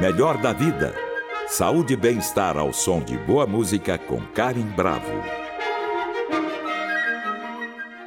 Melhor da vida. Saúde e bem-estar ao som de boa música com Karen Bravo.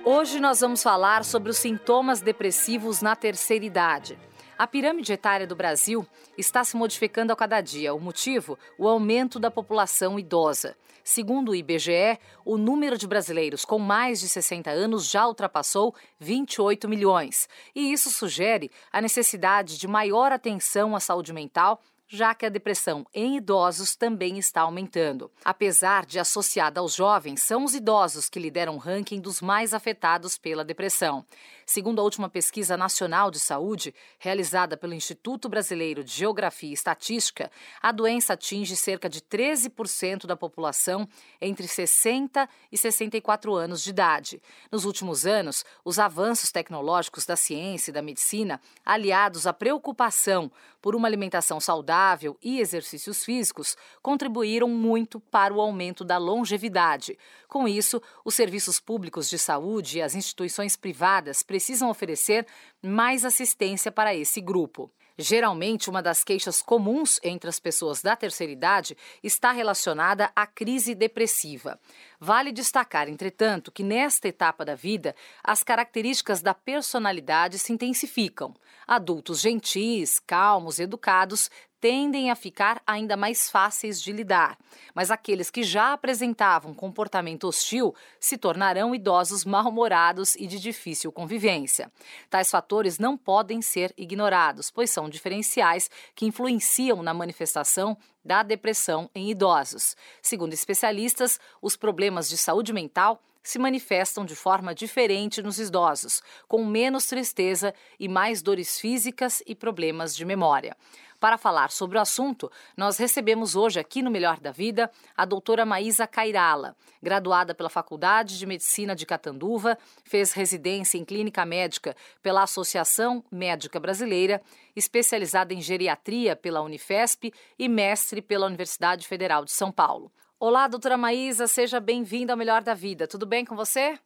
Hoje nós vamos falar sobre os sintomas depressivos na terceira idade. A pirâmide etária do Brasil está se modificando a cada dia. O motivo? O aumento da população idosa. Segundo o IBGE, o número de brasileiros com mais de 60 anos já ultrapassou 28 milhões. E isso sugere a necessidade de maior atenção à saúde mental já que a depressão em idosos também está aumentando. Apesar de associada aos jovens, são os idosos que lideram o ranking dos mais afetados pela depressão. Segundo a última pesquisa nacional de saúde, realizada pelo Instituto Brasileiro de Geografia e Estatística, a doença atinge cerca de 13% da população entre 60 e 64 anos de idade. Nos últimos anos, os avanços tecnológicos da ciência e da medicina, aliados à preocupação por uma alimentação saudável e exercícios físicos, contribuíram muito para o aumento da longevidade. Com isso, os serviços públicos de saúde e as instituições privadas precisam oferecer mais assistência para esse grupo. Geralmente, uma das queixas comuns entre as pessoas da terceira idade está relacionada à crise depressiva. Vale destacar, entretanto, que nesta etapa da vida, as características da personalidade se intensificam. Adultos gentis, calmos, educados tendem a ficar ainda mais fáceis de lidar, mas aqueles que já apresentavam comportamento hostil se tornarão idosos mal-humorados e de difícil convivência. Tais fatores não podem ser ignorados, pois são diferenciais que influenciam na manifestação da depressão em idosos. Segundo especialistas, os problemas de saúde mental se manifestam de forma diferente nos idosos, com menos tristeza e mais dores físicas e problemas de memória. Para falar sobre o assunto, nós recebemos hoje aqui no Melhor da Vida a doutora Maísa Cairala, graduada pela Faculdade de Medicina de Catanduva, fez residência em clínica médica pela Associação Médica Brasileira, especializada em geriatria pela Unifesp e mestre pela Universidade Federal de São Paulo. Olá, doutora Maísa, seja bem-vinda ao Melhor da Vida. Tudo bem com você?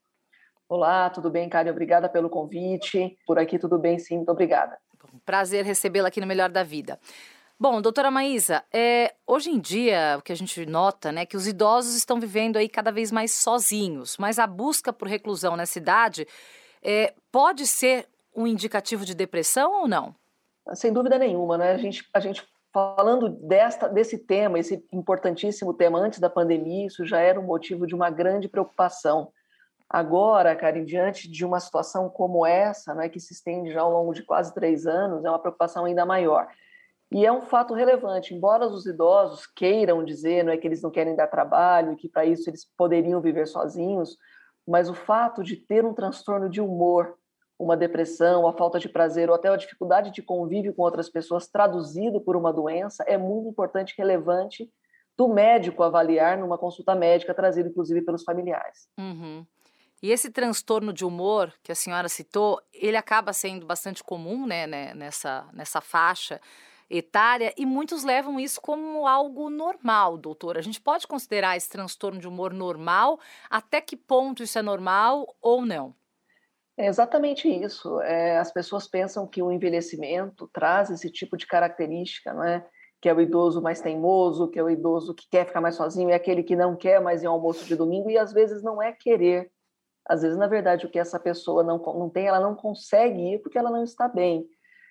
Olá, tudo bem, Karen? Obrigada pelo convite. Por aqui tudo bem, sim, muito obrigada. Prazer recebê-la aqui no Melhor da Vida. Bom, doutora Maísa, é, hoje em dia o que a gente nota né, que os idosos estão vivendo aí cada vez mais sozinhos, mas a busca por reclusão nessa idade é, pode ser um indicativo de depressão ou não? Sem dúvida nenhuma, né? A gente, a gente falando desta, desse tema, esse importantíssimo tema antes da pandemia, isso já era um motivo de uma grande preocupação. Agora, Karen, diante de uma situação como essa, né, que se estende já ao longo de quase três anos, é uma preocupação ainda maior. E é um fato relevante, embora os idosos queiram dizer não é, que eles não querem dar trabalho e que para isso eles poderiam viver sozinhos, mas o fato de ter um transtorno de humor, uma depressão, a falta de prazer ou até a dificuldade de convívio com outras pessoas traduzido por uma doença é muito importante e relevante do médico avaliar numa consulta médica trazida inclusive pelos familiares. Uhum. E esse transtorno de humor que a senhora citou, ele acaba sendo bastante comum né, né, nessa, nessa faixa etária e muitos levam isso como algo normal, doutora. A gente pode considerar esse transtorno de humor normal? Até que ponto isso é normal ou não? É exatamente isso. É, as pessoas pensam que o envelhecimento traz esse tipo de característica, não é? Que é o idoso mais teimoso, que é o idoso que quer ficar mais sozinho, é aquele que não quer mais ir ao almoço de domingo, e às vezes não é querer, às vezes, na verdade, o que essa pessoa não, não tem, ela não consegue ir porque ela não está bem.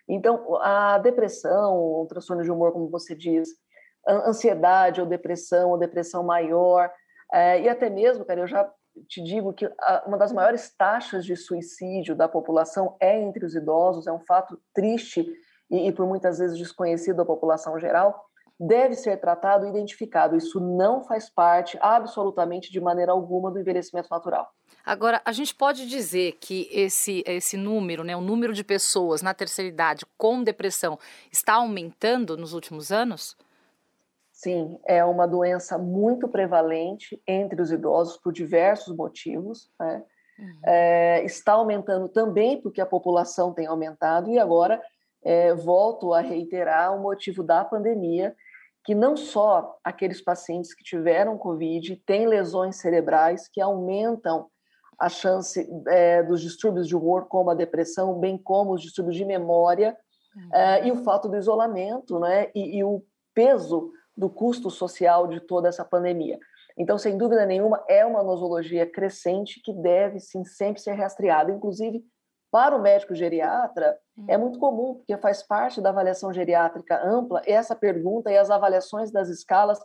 Então, a depressão, o transtorno de humor, como você diz, ansiedade ou depressão, ou depressão maior, é, e até mesmo, cara, eu já te digo que uma das maiores taxas de suicídio da população é entre os idosos, é um fato triste e, e por muitas vezes desconhecido da população geral, deve ser tratado e identificado. Isso não faz parte, absolutamente, de maneira alguma, do envelhecimento natural. Agora, a gente pode dizer que esse, esse número, né, o número de pessoas na terceira idade com depressão está aumentando nos últimos anos? Sim, é uma doença muito prevalente entre os idosos por diversos motivos. Né? Uhum. É, está aumentando também porque a população tem aumentado, e agora é, volto a reiterar o motivo da pandemia, que não só aqueles pacientes que tiveram Covid têm lesões cerebrais que aumentam a chance é, dos distúrbios de humor, como a depressão, bem como os distúrbios de memória, uh, e o fato do isolamento né, e, e o peso do custo social de toda essa pandemia. Então, sem dúvida nenhuma, é uma nosologia crescente que deve sim sempre ser rastreada. Inclusive, para o médico geriatra, hum. é muito comum, porque faz parte da avaliação geriátrica ampla essa pergunta e as avaliações das escalas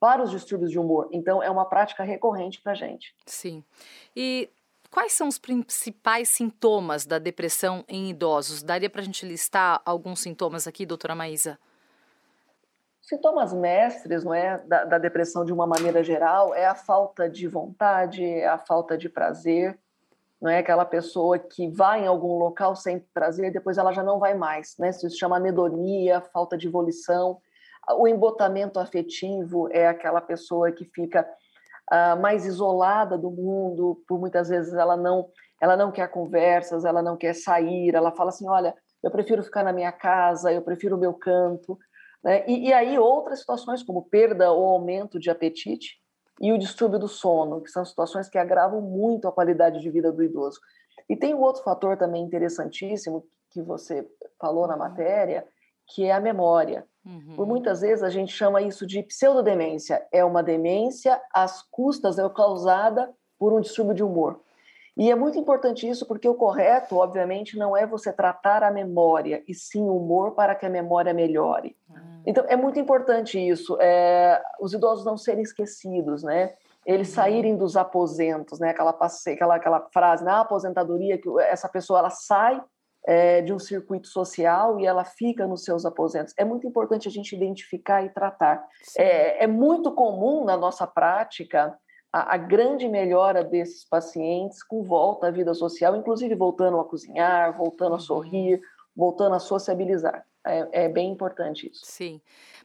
para os distúrbios de humor. Então, é uma prática recorrente para a gente. Sim. E quais são os principais sintomas da depressão em idosos? Daria para a gente listar alguns sintomas aqui, doutora Maísa? Sintomas mestres não é, da, da, depressão de uma maneira geral é a falta de vontade, é a falta de prazer, não é aquela pessoa que vai em algum local sem prazer, depois ela já não vai mais, né? Isso se chama anedonia, falta de volição. O embotamento afetivo é aquela pessoa que fica uh, mais isolada do mundo, por muitas vezes ela não, ela não quer conversas, ela não quer sair, ela fala assim, olha, eu prefiro ficar na minha casa, eu prefiro o meu canto. Né? E, e, aí outras situações, como perda ou aumento de apetite e o distúrbio do sono, que são situações que agravam muito a qualidade de vida do idoso. E tem um outro fator também interessantíssimo que você falou na uhum. matéria, que é a memória. Uhum. Por muitas vezes a gente chama isso de pseudodemência. É uma demência às custas, é causada por um distúrbio de humor. E é muito importante isso porque o correto, obviamente, não é você tratar a memória, e sim o humor para que a memória melhore. Uhum. Então, é muito importante isso, é, os idosos não serem esquecidos, né? Eles uhum. saírem dos aposentos, né? Aquela, aquela, aquela frase, na aposentadoria, que essa pessoa ela sai é, de um circuito social e ela fica nos seus aposentos. É muito importante a gente identificar e tratar. É, é, muito comum na nossa prática a, a, grande melhora desses pacientes com volta à vida social, inclusive voltando a cozinhar, voltando a uhum. sorrir, voltando a sociabilizar. É, é, bem importante isso. Sim.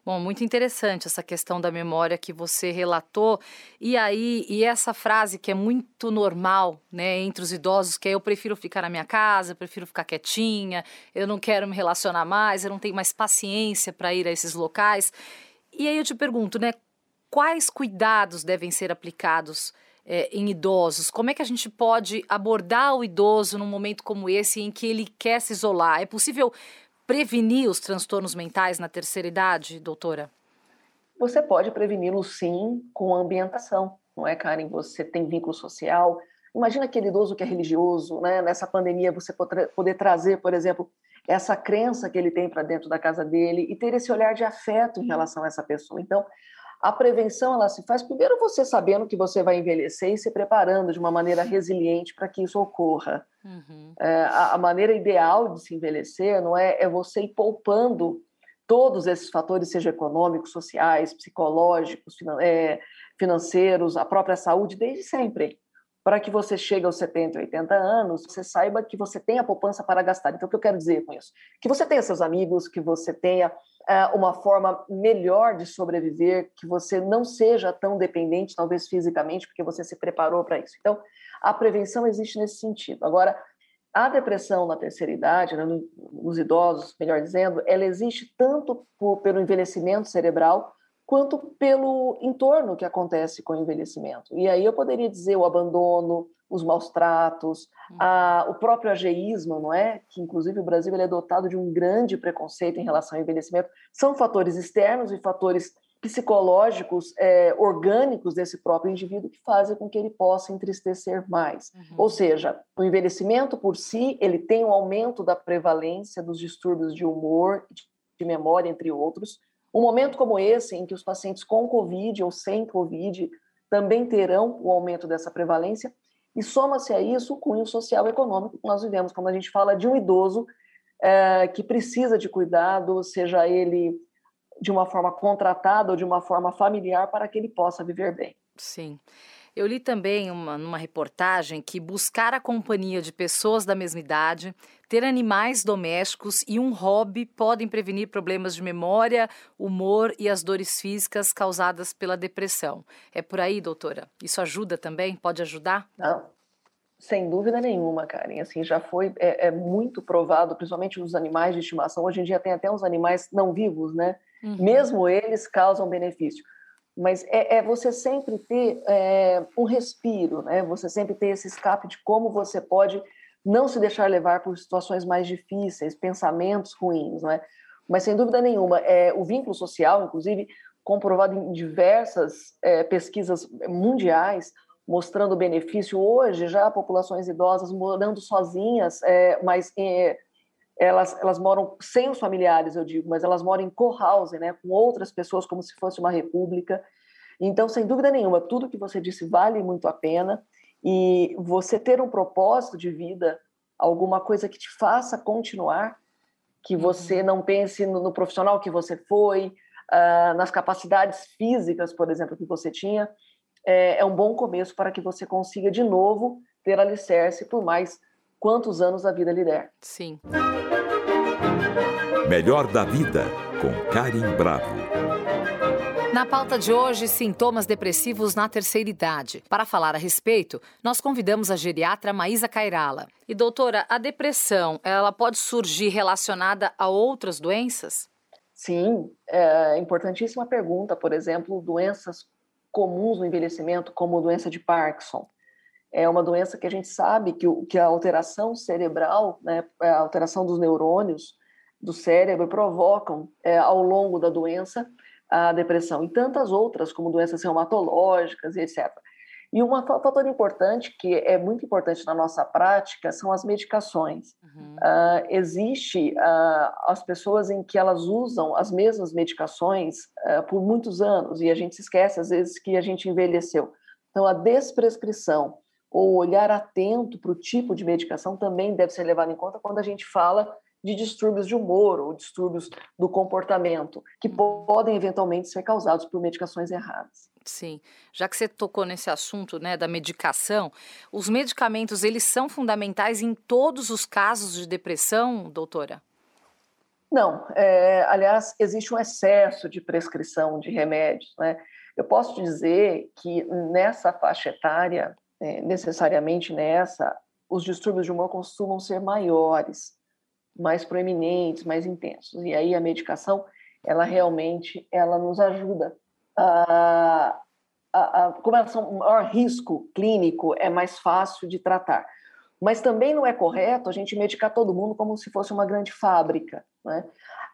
Bom, muito interessante essa questão da memória que você relatou. E aí, e essa frase que é muito normal, né, entre os idosos, que é eu prefiro ficar na minha casa, eu prefiro ficar quietinha, eu não quero me relacionar mais, eu não tenho mais paciência para ir a esses locais. E aí eu te pergunto, né, quais cuidados devem ser aplicados é, em idosos? Como é que a gente pode abordar o idoso num momento como esse em que ele quer se isolar? É possível prevenir os transtornos mentais na terceira idade, doutora? Você pode preveni-los sim com a ambientação, não é, Karen? Você tem vínculo social. Imagina aquele idoso que é religioso, né? Nessa pandemia você poder trazer, por exemplo, essa crença que ele tem para dentro da casa dele e ter esse olhar de afeto em relação a essa pessoa. Então, a prevenção ela se faz primeiro você sabendo que você vai envelhecer e se preparando de uma maneira resiliente para que isso ocorra. Uhum. É, a, a, maneira ideal de se envelhecer não é, é você ir poupando todos esses fatores, seja econômicos, sociais, psicológicos, finan é, financeiros, a própria saúde, desde sempre. Para que você chegue aos 70, 80 anos, você saiba que você tem a poupança para gastar. Então, o que eu quero dizer com isso? Que você tenha seus amigos, que você tenha é, uma forma melhor de sobreviver, que você não seja tão dependente, talvez fisicamente, porque você se preparou para isso. Então, a prevenção existe nesse sentido. Agora, a depressão na terceira idade, né, nos idosos, melhor dizendo, ela existe tanto por, pelo envelhecimento cerebral quanto pelo entorno que acontece com o envelhecimento. E aí eu poderia dizer o abandono, os maus tratos, uhum. a, o próprio ageísmo, não é? Que inclusive o Brasil ele é dotado de um grande preconceito em relação ao envelhecimento. São fatores externos e fatores psicológicos é, orgânicos desse próprio indivíduo que fazem com que ele possa entristecer mais. Uhum. Ou seja, o envelhecimento por si ele tem um aumento da prevalência dos distúrbios de humor, de memória, entre outros. Um momento como esse, em que os pacientes com Covid ou sem Covid também terão o aumento dessa prevalência, e soma-se a isso o cunho social e econômico que nós vivemos, quando a gente fala de um idoso é, que precisa de cuidado, seja ele de uma forma contratada ou de uma forma familiar para que ele possa viver bem. Sim. Eu li também uma, numa reportagem que buscar a companhia de pessoas da mesma idade, ter animais domésticos e um hobby podem prevenir problemas de memória, humor e as dores físicas causadas pela depressão. É por aí, doutora? Isso ajuda também? Pode ajudar? Não, sem dúvida nenhuma, Karen. Assim, já foi é, é muito provado, principalmente os animais de estimação. Hoje em dia tem até uns animais não vivos, né? Uhum. Mesmo eles causam benefício. Mas é, é você sempre ter é, um respiro, né? Você sempre ter esse escape de como você pode não se deixar levar por situações mais difíceis, pensamentos ruins, não é? Mas sem dúvida nenhuma, é, o vínculo social, inclusive comprovado em diversas é, pesquisas mundiais, mostrando o benefício hoje já populações idosas morando sozinhas, é, mas é, elas, elas moram sem os familiares, eu digo, mas elas moram em co-housing, né, com outras pessoas, como se fosse uma república. Então, sem dúvida nenhuma, tudo que você disse vale muito a pena. E você ter um propósito de vida, alguma coisa que te faça continuar, que uhum. você não pense no, no profissional que você foi, uh, nas capacidades físicas, por exemplo, que você tinha, é, é um bom começo para que você consiga de novo ter alicerce por mais quantos anos a vida lhe der. Sim. Melhor da vida, com Karim Bravo. Na pauta de hoje, sintomas depressivos na terceira idade. Para falar a respeito, nós convidamos a geriatra Maísa Cairala. E doutora, a depressão, ela pode surgir relacionada a outras doenças? Sim, é importantíssima pergunta. Por exemplo, doenças comuns no envelhecimento, como doença de Parkinson é uma doença que a gente sabe que, que a alteração cerebral, né, a alteração dos neurônios do cérebro provocam é, ao longo da doença a depressão e tantas outras como doenças reumatológicas e etc. E um fator importante que é muito importante na nossa prática são as medicações. Uhum. Uh, existe uh, as pessoas em que elas usam as mesmas medicações uh, por muitos anos e a gente se esquece às vezes que a gente envelheceu. Então a desprescrição ou olhar atento para o tipo de medicação também deve ser levado em conta quando a gente fala de distúrbios de humor ou distúrbios do comportamento, que uhum. podem eventualmente ser causados por medicações erradas. Sim, já que você tocou nesse assunto, né, da medicação, os medicamentos eles são fundamentais em todos os casos de depressão, doutora? Não, é, aliás, existe um excesso de prescrição de remédios, né? Eu posso dizer que nessa faixa etária é, necessariamente nessa, os distúrbios de humor costumam ser maiores, mais proeminentes, mais intensos. E aí a medicação, ela realmente, ela nos ajuda a, a, a como elas são maior risco clínico, é mais fácil de tratar. Mas também não é correto a gente medicar todo mundo como se fosse uma grande fábrica. Né?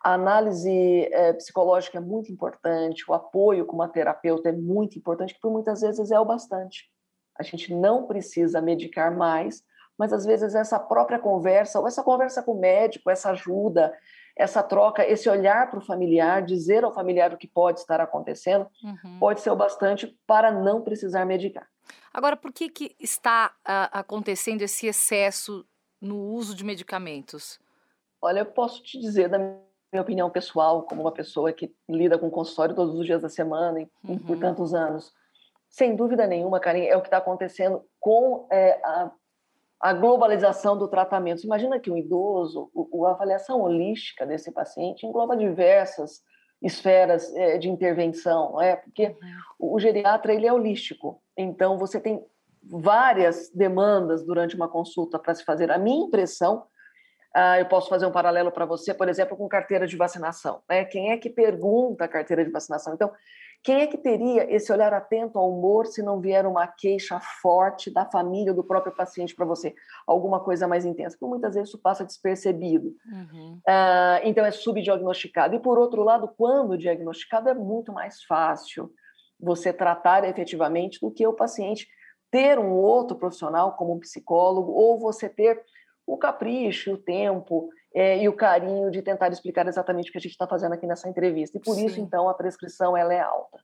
A análise é, psicológica é muito importante, o apoio com uma terapeuta é muito importante, porque muitas vezes é o bastante. A gente não precisa medicar mais, mas às vezes essa própria conversa, ou essa conversa com o médico, essa ajuda, essa troca, esse olhar para o familiar, dizer ao familiar o que pode estar acontecendo, uhum. pode ser o bastante para não precisar medicar. Agora, por que, que está uh, acontecendo esse excesso no uso de medicamentos? Olha, eu posso te dizer da minha opinião pessoal, como uma pessoa que lida com consultório todos os dias da semana e uhum. por tantos anos sem dúvida nenhuma, Karim, é o que está acontecendo com é, a, a, globalização do tratamento. Você imagina que um idoso, o, a avaliação holística desse paciente engloba diversas esferas é, de intervenção, não é? Porque o, geriatra ele é holístico, então você tem várias demandas durante uma consulta para se fazer. A minha impressão Uh, eu posso fazer um paralelo para você, por exemplo, com carteira de vacinação. Né? Quem é que pergunta a carteira de vacinação? Então, quem é que teria esse olhar atento ao humor se não vier uma queixa forte da família ou do próprio paciente para você? Alguma coisa mais intensa, porque muitas vezes isso passa despercebido. Uhum. Uh, então é subdiagnosticado. E por outro lado, quando diagnosticado, é muito mais fácil você tratar efetivamente do que o paciente ter um outro profissional, como um psicólogo, ou você ter o capricho, o tempo é, e o carinho de tentar explicar exatamente o que a gente está fazendo aqui nessa entrevista. E por Sim. isso, então, a prescrição ela é alta.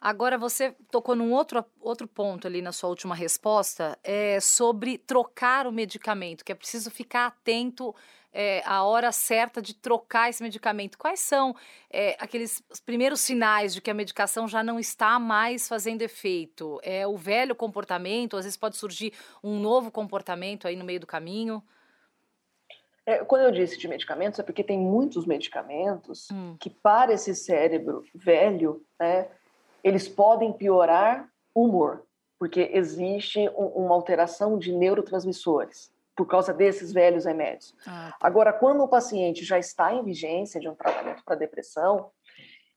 Agora, você tocou num outro, outro ponto ali na sua última resposta, é sobre trocar o medicamento, que é preciso ficar atento é, à hora certa de trocar esse medicamento. Quais são é, aqueles primeiros sinais de que a medicação já não está mais fazendo efeito? É o velho comportamento, às vezes pode surgir um novo comportamento aí no meio do caminho? É, quando eu disse de medicamentos, é porque tem muitos medicamentos hum. que, para esse cérebro velho, né, eles podem piorar o humor, porque existe um, uma alteração de neurotransmissores por causa desses velhos remédios. Ah, tá. Agora, quando o paciente já está em vigência de um tratamento para depressão,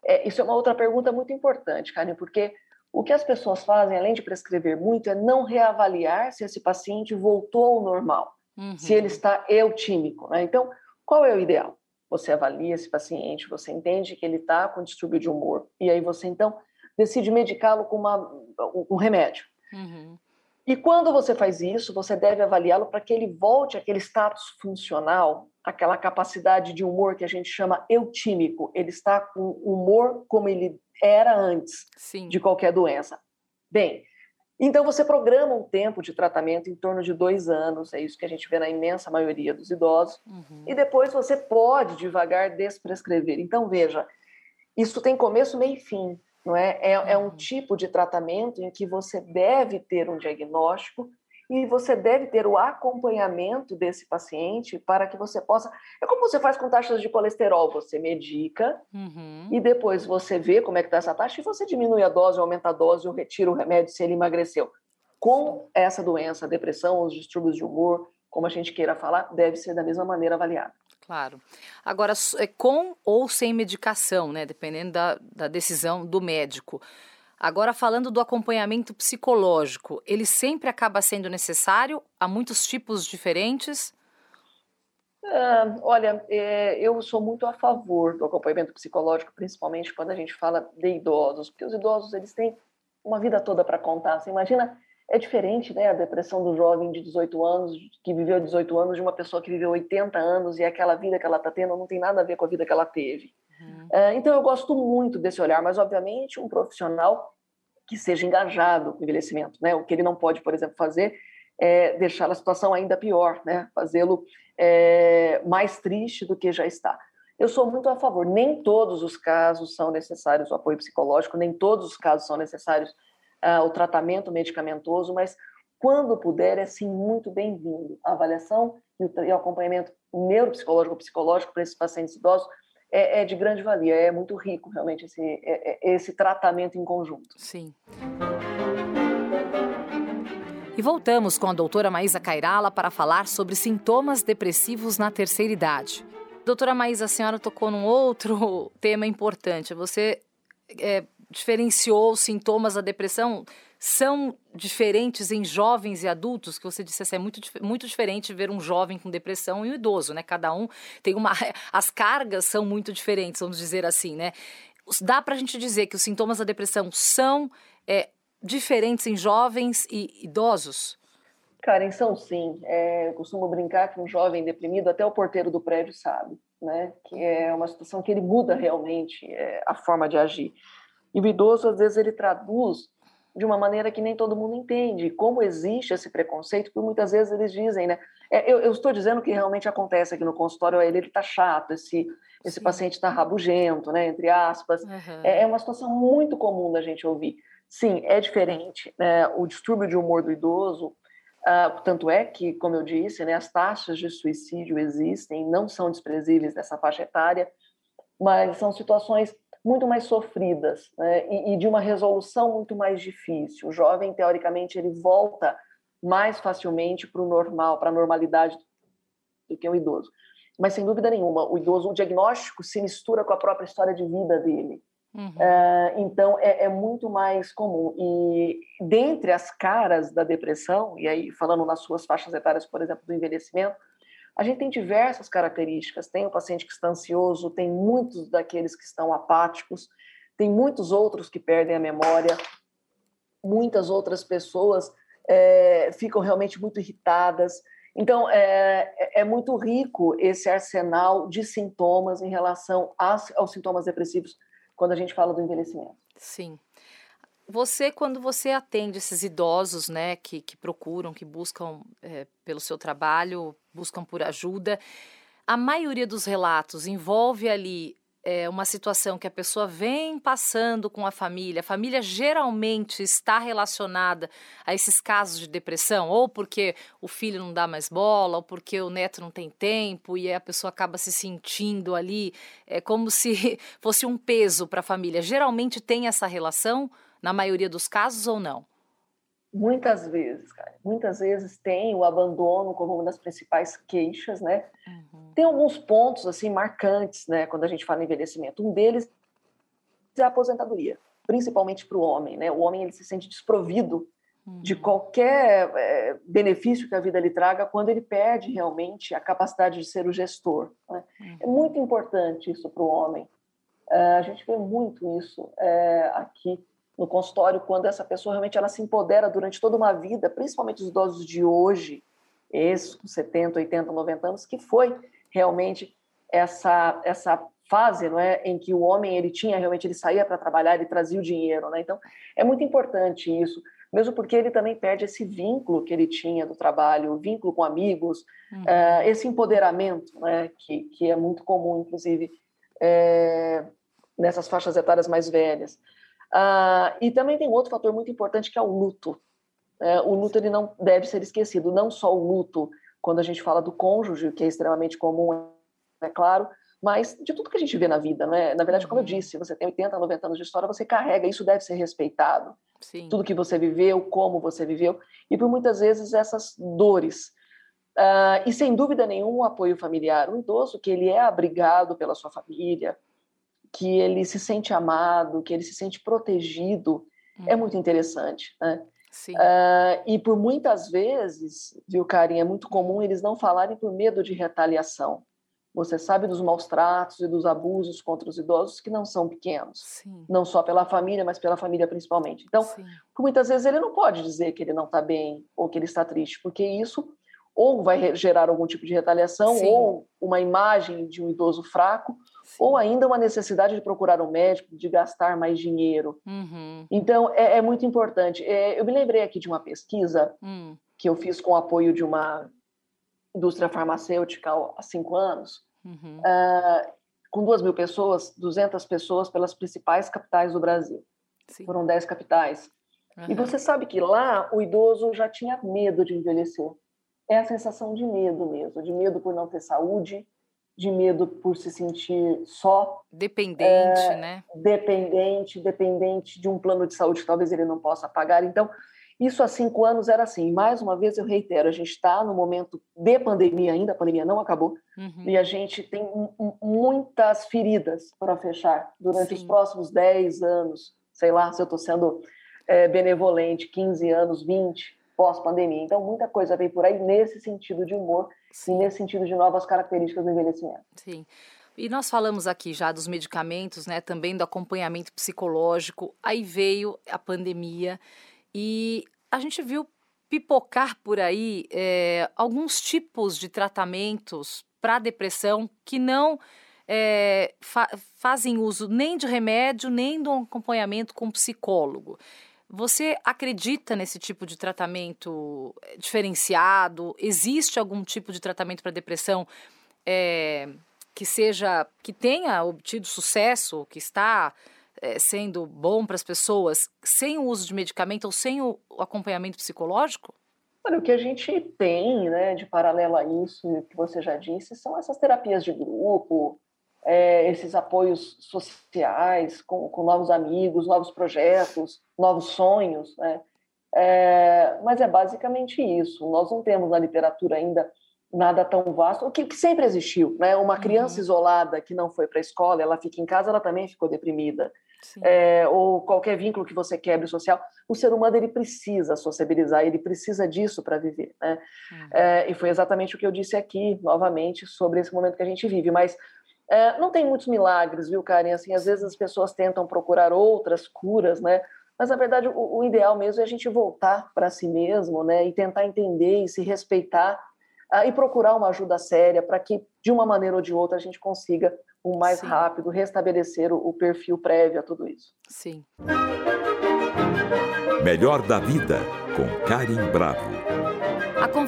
é, isso é uma outra pergunta muito importante, Karen, porque o que as pessoas fazem, além de prescrever muito, é não reavaliar se esse paciente voltou ao normal. Uhum. se ele está eutímico. Né? Então, qual é o ideal? Você avalia esse paciente, você entende que ele está com distúrbio de humor, e aí você então decide medicá-lo com uma, um remédio. Uhum. E quando você faz isso, você deve avaliá-lo para que ele volte àquele status funcional, aquela capacidade de humor que a gente chama eutímico. Ele está com humor como ele era antes Sim. de qualquer doença. Bem, então você programa um tempo de tratamento em torno de dois anos, é isso que a gente vê na imensa maioria dos idosos, uhum. e depois você pode devagar desprescrever. Então veja, isso tem começo, meio e fim, não é? É, é um uhum. tipo de tratamento em que você deve ter um diagnóstico e você deve ter o acompanhamento desse paciente para que você possa. É como você faz com taxas de colesterol: você medica uhum. e depois você vê como é que está essa taxa e você diminui a dose, aumenta a dose ou retira o remédio se ele emagreceu. Com essa doença, a depressão, os distúrbios de humor, como a gente queira falar, deve ser da mesma maneira avaliado. Claro. Agora, é com ou sem medicação, né? Dependendo da, da decisão do médico. Agora, falando do acompanhamento psicológico, ele sempre acaba sendo necessário? Há muitos tipos diferentes? Ah, olha, é, eu sou muito a favor do acompanhamento psicológico, principalmente quando a gente fala de idosos, porque os idosos eles têm uma vida toda para contar. Você imagina, é diferente, né, a depressão do jovem de 18 anos, que viveu 18 anos, de uma pessoa que viveu 80 anos e aquela vida que ela está tendo não tem nada a ver com a vida que ela teve. Uhum. É, então, eu gosto muito desse olhar, mas, obviamente, um profissional que seja engajado com o envelhecimento. Né? O que ele não pode, por exemplo, fazer é deixar a situação ainda pior, né? fazê-lo é, mais triste do que já está. Eu sou muito a favor. Nem todos os casos são necessários o apoio psicológico, nem todos os casos são necessários uh, o tratamento medicamentoso, mas quando puder, é sim muito bem-vindo. A avaliação e o, e o acompanhamento neuropsicológico psicológico para esses pacientes idosos é, é, de grande valia, é muito rico realmente esse, é, é, esse tratamento em conjunto. Sim. E voltamos com a doutora Maísa Cairala para falar sobre sintomas depressivos na terceira idade. Doutora Maísa, a senhora tocou num outro tema importante. Você é, diferenciou os sintomas da depressão são diferentes em jovens e adultos, que você disse assim, é muito, muito diferente ver um jovem com depressão e um idoso, né? Cada um tem uma. As cargas são muito diferentes, vamos dizer assim, né? Dá para a gente dizer que os sintomas da depressão são é, diferentes em jovens e idosos? Karen, são sim. É, eu costumo brincar que um jovem deprimido, até o porteiro do prédio sabe, né? Que é uma situação que ele muda realmente é, a forma de agir. E o idoso, às vezes, ele traduz de uma maneira que nem todo mundo entende. Como existe esse preconceito, porque muitas vezes eles dizem, né? É, eu, eu, estou dizendo que realmente acontece aqui no consultório, ele está chato, esse, esse paciente está rabugento, né? Entre aspas. Uhum. É, é, uma situação muito comum da gente ouvir. Sim, é diferente. Né? O distúrbio de humor do idoso, uh, tanto é que, como eu disse, né, as taxas de suicídio existem, não são desprezíveis nessa faixa etária, mas são situações muito mais sofridas né? e, e, de uma resolução muito mais difícil. O jovem, teoricamente, ele volta mais facilmente para o normal, para a normalidade do que o idoso. Mas, sem dúvida nenhuma, o idoso, o diagnóstico se mistura com a própria história de vida dele. Uhum. Uh, então, é, é, muito mais comum. E dentre as caras da depressão, e aí falando nas suas faixas etárias, por exemplo, do envelhecimento, a gente tem diversas características. Tem o paciente que está ansioso, tem muitos daqueles que estão apáticos, tem muitos outros que perdem a memória, muitas outras pessoas é, ficam realmente muito irritadas. Então, é, é, muito rico esse arsenal de sintomas em relação aos sintomas depressivos quando a gente fala do envelhecimento. Sim. Você, quando você atende esses idosos, né, que, que procuram, que buscam é, pelo seu trabalho, buscam por ajuda, a maioria dos relatos envolve ali é, uma situação que a pessoa vem passando com a família. A família geralmente está relacionada a esses casos de depressão, ou porque o filho não dá mais bola, ou porque o neto não tem tempo, e a pessoa acaba se sentindo ali é, como se fosse um peso para a família. Geralmente tem essa relação na maioria dos casos ou não? Muitas vezes, cara. Muitas vezes tem o abandono como uma das principais queixas, né? Uhum. Tem alguns pontos, assim, marcantes, né? Quando a gente fala em envelhecimento. Um deles é a aposentadoria, principalmente para o homem, né? O homem, ele se sente desprovido de uhum. qualquer é, benefício que a vida lhe traga quando ele perde realmente a capacidade de ser o gestor. Né? É uhum. muito importante isso para o homem. É, a gente vê muito isso é, aqui no consultório, quando essa pessoa realmente ela se empodera durante toda uma vida, principalmente os idosos de hoje, esses com 70, 80, 90 anos, que foi realmente essa, essa fase não é, em que o homem ele tinha realmente, ele saía para trabalhar, ele trazia o dinheiro. Né? Então, é muito importante isso mesmo porque ele também perde esse vínculo que ele tinha do trabalho, o vínculo com amigos, uhum. uh, esse empoderamento, né, que, que é muito comum, inclusive, é, nessas faixas etárias mais velhas. Uh, e também tem outro fator muito importante que é o luto. É, o luto ele não deve ser esquecido, não só o luto quando a gente fala do cônjuge, que é extremamente comum, é claro, mas de tudo que a gente vê na vida, né? Na verdade, como eu uhum. disse, você tem 80, 90 anos de história, você carrega, isso deve ser respeitado. Sim. Tudo que você viveu, como você viveu, e por muitas vezes essas dores. Uh, e sem dúvida nenhuma o apoio familiar. Um idoso que ele é abrigado pela sua família, que ele se sente amado, que ele se sente protegido, hum. é uhum. muito interessante, né? Uh, e por muitas vezes, viu, Karim, é muito comum eles não falarem por medo de retaliação. Você sabe dos maus tratos e dos abusos contra os idosos que não são pequenos, Sim. não só pela família, mas pela família principalmente. Então, muitas vezes ele não pode dizer que ele não está bem ou que ele está triste, porque isso ou vai gerar algum tipo de retaliação, Sim. ou uma imagem de um idoso fraco, Sim. Ou ainda uma necessidade de procurar um médico, de gastar mais dinheiro. Uhum. Então, é, é, muito importante. É, eu me lembrei aqui de uma pesquisa hum. que eu fiz com o apoio de uma indústria farmacêutica há cinco anos, uhum. uh, com duas mil pessoas, 200 pessoas pelas principais capitais do Brasil. Sim. Foram dez capitais. Uhum. E você sabe que lá o idoso já tinha medo de envelhecer. É a sensação de medo mesmo, de medo por não ter saúde, de medo por se sentir só. Dependente, é, né? Dependente, dependente de um plano de saúde que talvez ele não possa pagar. Então, isso há cinco anos era assim. Mais uma vez, eu reitero, a gente está no momento de pandemia ainda, a pandemia não acabou, uhum. e a gente tem muitas feridas para fechar durante Sim. os próximos 10 anos, sei lá se eu estou sendo é, benevolente, 15 anos, 20, pós-pandemia. Então, muita coisa vem por aí nesse sentido de humor Sim. e nesse sentido de novas características do envelhecimento. Sim. E nós falamos aqui já dos medicamentos, né, também do acompanhamento psicológico. Aí veio a pandemia e a gente viu pipocar por aí é, alguns tipos de tratamentos para depressão que não é, fa fazem uso nem de remédio, nem do acompanhamento com psicólogo. Você acredita nesse tipo de tratamento eh, diferenciado? Existe algum tipo de tratamento para depressão é, que seja que tenha obtido sucesso, que está é, sendo bom para as pessoas sem o uso de medicamento ou sem o, acompanhamento psicológico? Olha, o que a gente tem, né, de paralelo a isso, que você já disse, são essas terapias de grupo, é, esses apoios sociais com, com, novos amigos, novos projetos, novos sonhos, né? É, mas é basicamente isso. Nós não temos na literatura ainda nada tão vasto, o que, que sempre existiu, né? Uma criança uhum. isolada que não foi para a escola, ela fica em casa, ela também ficou deprimida é, ou qualquer vínculo que você quebre social, o ser humano ele precisa sociabilizar, ele precisa disso para viver, né? Uhum. É, e foi exatamente o que eu disse aqui, novamente, sobre esse momento que a gente vive. Mas é, não tem muitos milagres, viu, Karen? Assim, às vezes as pessoas tentam procurar outras curas, né? Mas na verdade o, o ideal mesmo é a gente voltar para si mesmo, né? E tentar entender e se respeitar uh, e procurar uma ajuda séria para que de uma maneira ou de outra a gente consiga o mais Sim. rápido, restabelecer o, o perfil prévio a tudo isso. Sim. Melhor da vida com Karim Bravo.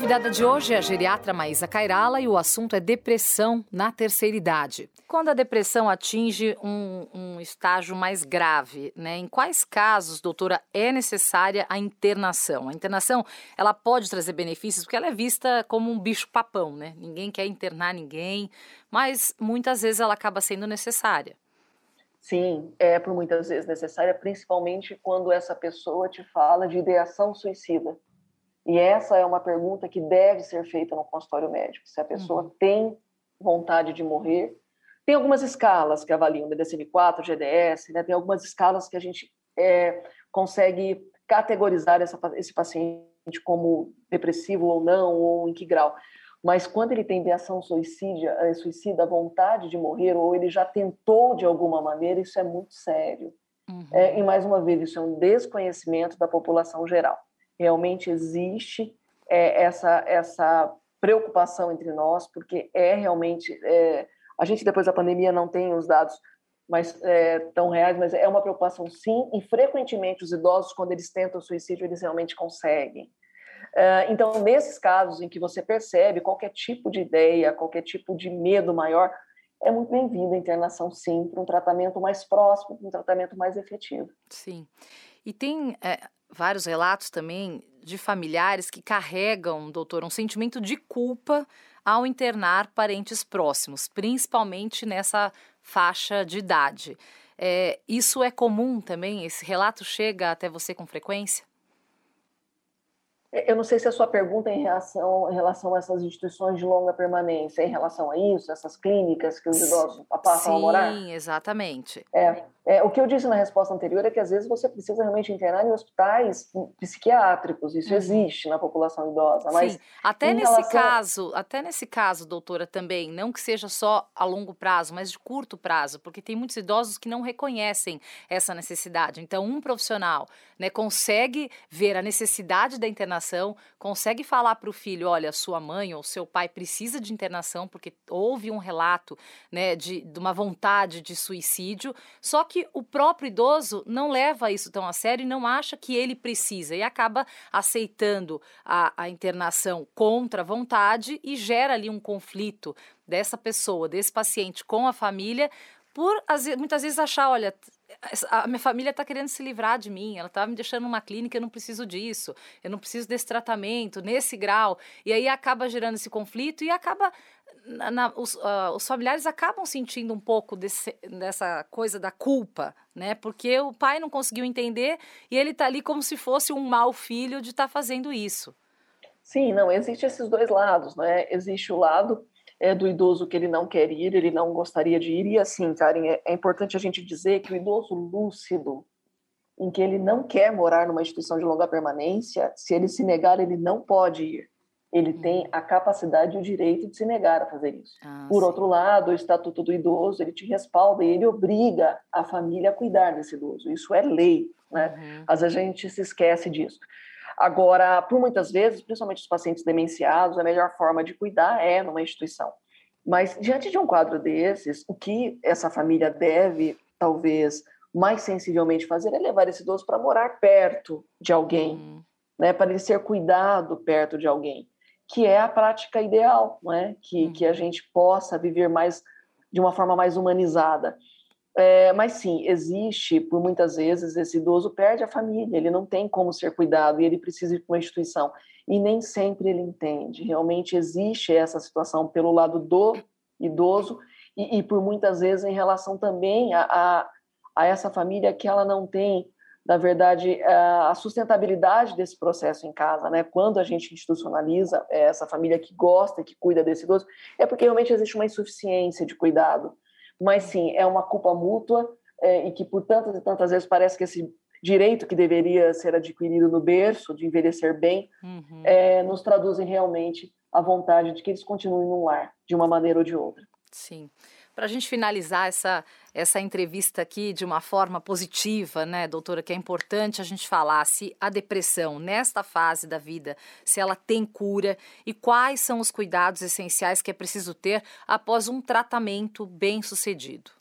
Convidada de hoje é a geriatra Maísa Cairala e o assunto é depressão na terceira idade. Quando a depressão atinge um, um, estágio mais grave, né? Em quais casos, doutora, é necessária a internação? A internação, ela pode trazer benefícios porque ela é vista como um bicho papão, né? Ninguém quer internar ninguém, mas muitas vezes ela acaba sendo necessária. Sim, é por muitas vezes necessária, principalmente quando essa pessoa te fala de ideação suicida. E essa é uma pergunta que deve ser feita no consultório médico, se a pessoa uhum. tem vontade de morrer. Tem algumas escalas que avaliam o DSM-4, GDS, né? tem algumas escalas que a gente é, consegue categorizar essa, esse paciente como depressivo ou não, ou em que grau. Mas quando ele tem ideação suicida, eh, suicida, vontade de morrer, ou ele já tentou de alguma maneira, isso é muito sério. Uhum. É, e mais uma vez, isso é um desconhecimento da população geral. Realmente existe é, essa, essa preocupação entre nós, porque é realmente. É, a gente, depois da pandemia, não tem os dados mais é, tão reais, mas é uma preocupação sim, e frequentemente os idosos, quando eles tentam suicídio, eles realmente conseguem. Uh, então, nesses casos em que você percebe qualquer tipo de ideia, qualquer tipo de medo maior, é muito bem-vinda a internação, sim, para um tratamento mais próximo, para um tratamento mais efetivo. Sim. E tem é, vários relatos também de familiares que carregam, doutor, um sentimento de culpa ao internar parentes próximos, principalmente nessa faixa de idade. É, isso é comum também? Esse relato chega até você com frequência? Eu não sei se a sua pergunta é em relação, em relação a essas instituições de longa permanência, em relação a isso, essas clínicas que os idosos passam Sim, a morar? Sim, exatamente. É, é, o que eu disse na resposta anterior é que às vezes você precisa realmente internar em hospitais psiquiátricos, isso uhum. existe na população idosa. Mas Sim, até nesse relação... caso, até nesse caso, doutora, também, não que seja só a longo prazo, mas de curto prazo, porque tem muitos idosos que não reconhecem essa necessidade. Então, um profissional né, consegue ver a necessidade da internação consegue falar para o filho, olha, sua mãe ou seu pai precisa de internação porque houve um relato né, de, de uma vontade de suicídio, só que o próprio idoso não leva isso tão a sério e não acha que ele precisa. E acaba aceitando a, a internação contra a vontade e gera ali um conflito dessa pessoa, desse paciente com a família, por muitas vezes achar, olha, a minha família está querendo se livrar de mim, ela está me deixando numa clínica, eu não preciso disso, eu não preciso desse tratamento, nesse grau. E aí acaba gerando esse conflito e acaba. Na, na, os, uh, os, familiares acabam sentindo um pouco desse, dessa coisa da culpa, né? Porque o pai não conseguiu entender e ele está ali como se fosse um mau filho de estar tá fazendo isso. Sim, não, existe esses dois lados, né? Existe o lado é, do idoso que ele não quer ir, ele não gostaria de ir. E assim, Karen, é, é importante a gente dizer que o idoso lúcido, em que ele não quer morar numa instituição de longa permanência, se ele se negar, ele não pode ir. Ele uhum. tem a capacidade e o direito de se negar a fazer isso. Ah, Por sim. outro lado, o Estatuto do Idoso, ele te respalda e ele obriga a família a cuidar desse idoso. Isso é lei, né? Uhum. Vezes a gente se esquece disso. Agora, por muitas vezes, principalmente os pacientes demenciados, a melhor forma de cuidar é numa instituição. Mas, diante de um quadro desses, o que essa família deve, talvez, mais sensivelmente fazer é levar esse idoso para morar perto de alguém, uhum. né, para ele ser cuidado perto de alguém, que é a prática ideal, né, que, uhum. que a gente possa viver mais de uma forma mais humanizada. É, mas sim, existe, por muitas vezes, esse idoso perde a família, ele não tem como ser cuidado e ele precisa ir para uma instituição. E nem sempre ele entende. Realmente existe essa situação pelo lado do idoso e, e por muitas vezes em relação também a, a, a, essa família que ela não tem, na verdade, a sustentabilidade desse processo em casa. Né? Quando a gente institucionaliza essa família que gosta, que cuida desse idoso, é porque realmente existe uma insuficiência de cuidado mas sim, é uma culpa mútua é, e que por tantas e tantas vezes parece que esse direito que deveria ser adquirido no berço, de envelhecer bem, uhum. é, nos traduzem realmente a vontade de que eles continuem no lar, de uma maneira ou de outra. Sim. Para a gente finalizar essa, essa entrevista aqui de uma forma positiva, né, doutora, que é importante a gente falar se a depressão, nesta fase da vida, se ela tem cura e quais são os cuidados essenciais que é preciso ter após um tratamento bem sucedido.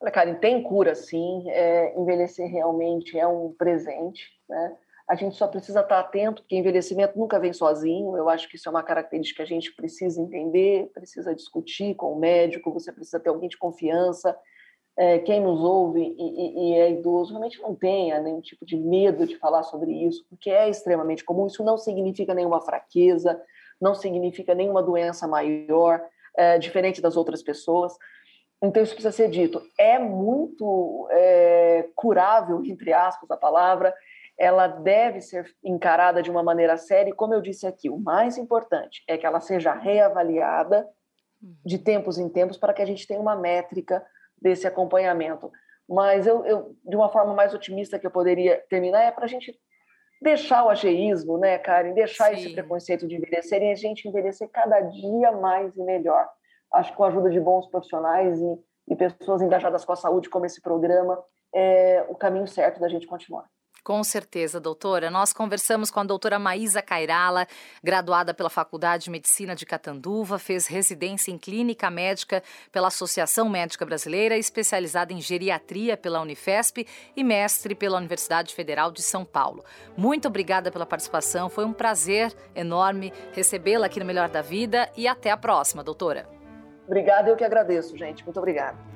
Olha, Karen, tem cura sim, é, envelhecer realmente é um presente, né? A gente só precisa estar atento, porque envelhecimento nunca vem sozinho. Eu acho que isso é uma característica que a gente precisa entender, precisa discutir com o médico, você precisa ter alguém de confiança. É, quem nos ouve e, e, e, é idoso realmente não tenha nenhum tipo de medo de falar sobre isso, porque é extremamente comum. Isso não significa nenhuma fraqueza, não significa nenhuma doença maior, é, diferente das outras pessoas. Então, isso precisa ser dito. É muito é, curável, entre aspas, a palavra, ela deve ser encarada de uma maneira séria, e como eu disse aqui, o mais importante é que ela seja reavaliada de tempos em tempos para que a gente tenha uma métrica desse acompanhamento. Mas eu, eu, de uma forma mais otimista que eu poderia terminar, é para a gente deixar o ageísmo, né, Karen? Deixar Sim. esse preconceito de envelhecer e a gente envelhecer cada dia mais e melhor. Acho que com a ajuda de bons profissionais e, e pessoas engajadas com a saúde, como esse programa, é o caminho certo da gente continuar. Com certeza, doutora. Nós conversamos com a doutora Maísa Cairala, graduada pela Faculdade de Medicina de Catanduva, fez residência em Clínica Médica pela Associação Médica Brasileira, especializada em geriatria pela Unifesp e mestre pela Universidade Federal de São Paulo. Muito obrigada pela participação, foi um prazer enorme recebê-la aqui no Melhor da Vida e até a próxima, doutora. Obrigada, eu que agradeço, gente. Muito obrigada.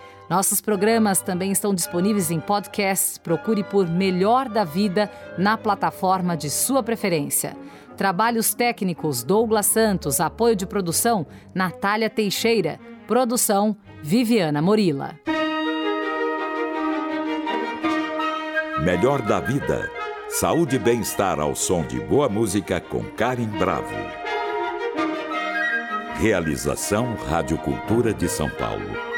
Nossos programas também estão disponíveis em podcasts. Procure por Melhor da Vida na plataforma de sua preferência. Trabalhos técnicos Douglas Santos, apoio de produção Natália Teixeira, produção Viviana Morila. Melhor da Vida. Saúde e bem-estar ao som de boa música com Karen Bravo. Realização Rádio Cultura de São Paulo.